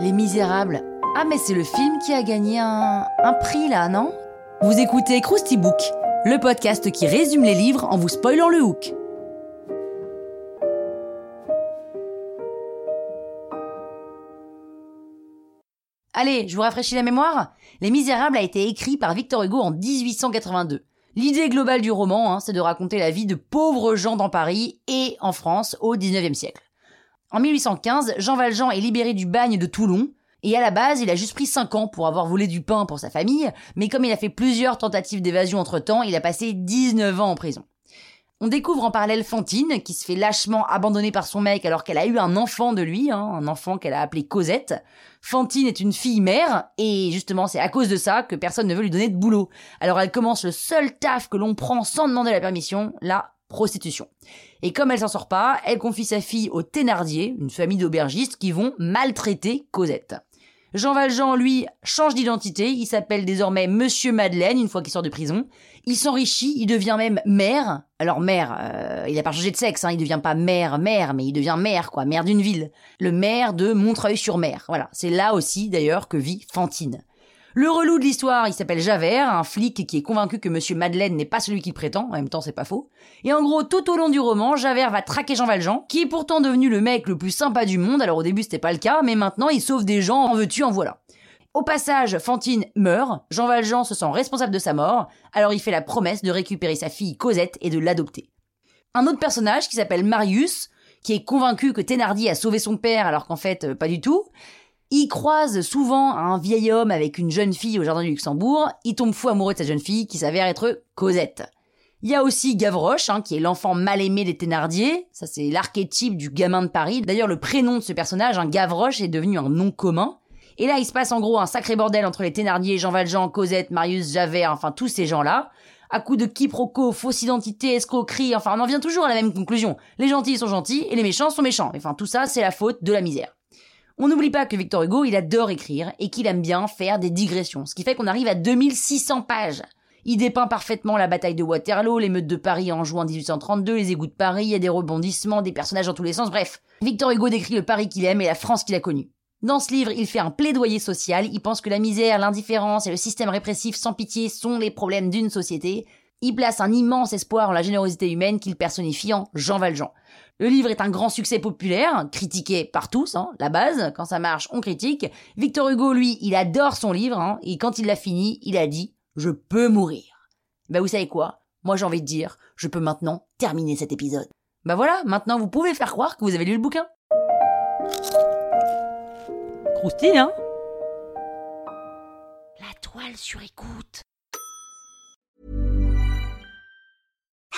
Les Misérables. Ah mais c'est le film qui a gagné un, un prix là, non? Vous écoutez Krusty Book, le podcast qui résume les livres en vous spoilant le hook. Allez, je vous rafraîchis la mémoire. Les Misérables a été écrit par Victor Hugo en 1882. L'idée globale du roman, hein, c'est de raconter la vie de pauvres gens dans Paris et en France au 19e siècle. En 1815, Jean Valjean est libéré du bagne de Toulon, et à la base, il a juste pris 5 ans pour avoir volé du pain pour sa famille, mais comme il a fait plusieurs tentatives d'évasion entre-temps, il a passé 19 ans en prison. On découvre en parallèle Fantine, qui se fait lâchement abandonner par son mec alors qu'elle a eu un enfant de lui, hein, un enfant qu'elle a appelé Cosette. Fantine est une fille mère, et justement c'est à cause de ça que personne ne veut lui donner de boulot. Alors elle commence le seul taf que l'on prend sans demander la permission, la prostitution. Et comme elle s'en sort pas, elle confie sa fille aux Thénardier, une famille d'aubergistes qui vont maltraiter Cosette. Jean Valjean, lui, change d'identité, il s'appelle désormais Monsieur Madeleine une fois qu'il sort de prison. Il s'enrichit, il devient même maire. Alors maire, euh, il a pas changé de sexe, hein, il devient pas maire, maire, mais il devient maire, quoi, maire d'une ville. Le maire de Montreuil-sur-Mer. Voilà, c'est là aussi d'ailleurs que vit Fantine. Le relou de l'histoire, il s'appelle Javert, un flic qui est convaincu que Monsieur Madeleine n'est pas celui qu'il prétend, en même temps c'est pas faux. Et en gros, tout au long du roman, Javert va traquer Jean Valjean, qui est pourtant devenu le mec le plus sympa du monde, alors au début c'était pas le cas, mais maintenant il sauve des gens, en veux-tu, en voilà. Au passage, Fantine meurt, Jean Valjean se sent responsable de sa mort, alors il fait la promesse de récupérer sa fille Cosette et de l'adopter. Un autre personnage qui s'appelle Marius, qui est convaincu que Thénardier a sauvé son père alors qu'en fait euh, pas du tout, il croise souvent un vieil homme avec une jeune fille au jardin du Luxembourg. Il tombe fou amoureux de cette jeune fille qui s'avère être Cosette. Il y a aussi Gavroche, hein, qui est l'enfant mal aimé des Thénardier. Ça, c'est l'archétype du gamin de Paris. D'ailleurs, le prénom de ce personnage, un Gavroche, est devenu un nom commun. Et là, il se passe en gros un sacré bordel entre les Thénardier, Jean Valjean, Cosette, Marius, Javert, enfin tous ces gens-là. À coup de quiproquos, fausse identité, escroquerie, enfin on en vient toujours à la même conclusion. Les gentils sont gentils et les méchants sont méchants. Enfin tout ça, c'est la faute de la misère. On n'oublie pas que Victor Hugo, il adore écrire et qu'il aime bien faire des digressions, ce qui fait qu'on arrive à 2600 pages. Il dépeint parfaitement la bataille de Waterloo, l'émeute de Paris en juin 1832, les égouts de Paris, il y a des rebondissements, des personnages dans tous les sens, bref. Victor Hugo décrit le Paris qu'il aime et la France qu'il a connue. Dans ce livre, il fait un plaidoyer social, il pense que la misère, l'indifférence et le système répressif sans pitié sont les problèmes d'une société. Il place un immense espoir en la générosité humaine qu'il personnifie en Jean Valjean. Le livre est un grand succès populaire, critiqué par tous, hein, la base, quand ça marche, on critique. Victor Hugo, lui, il adore son livre, hein, et quand il l'a fini, il a dit « Je peux mourir ». Ben vous savez quoi? Moi j'ai envie de dire, je peux maintenant terminer cet épisode. Ben voilà, maintenant vous pouvez faire croire que vous avez lu le bouquin. Croustille, hein? La toile sur écoute.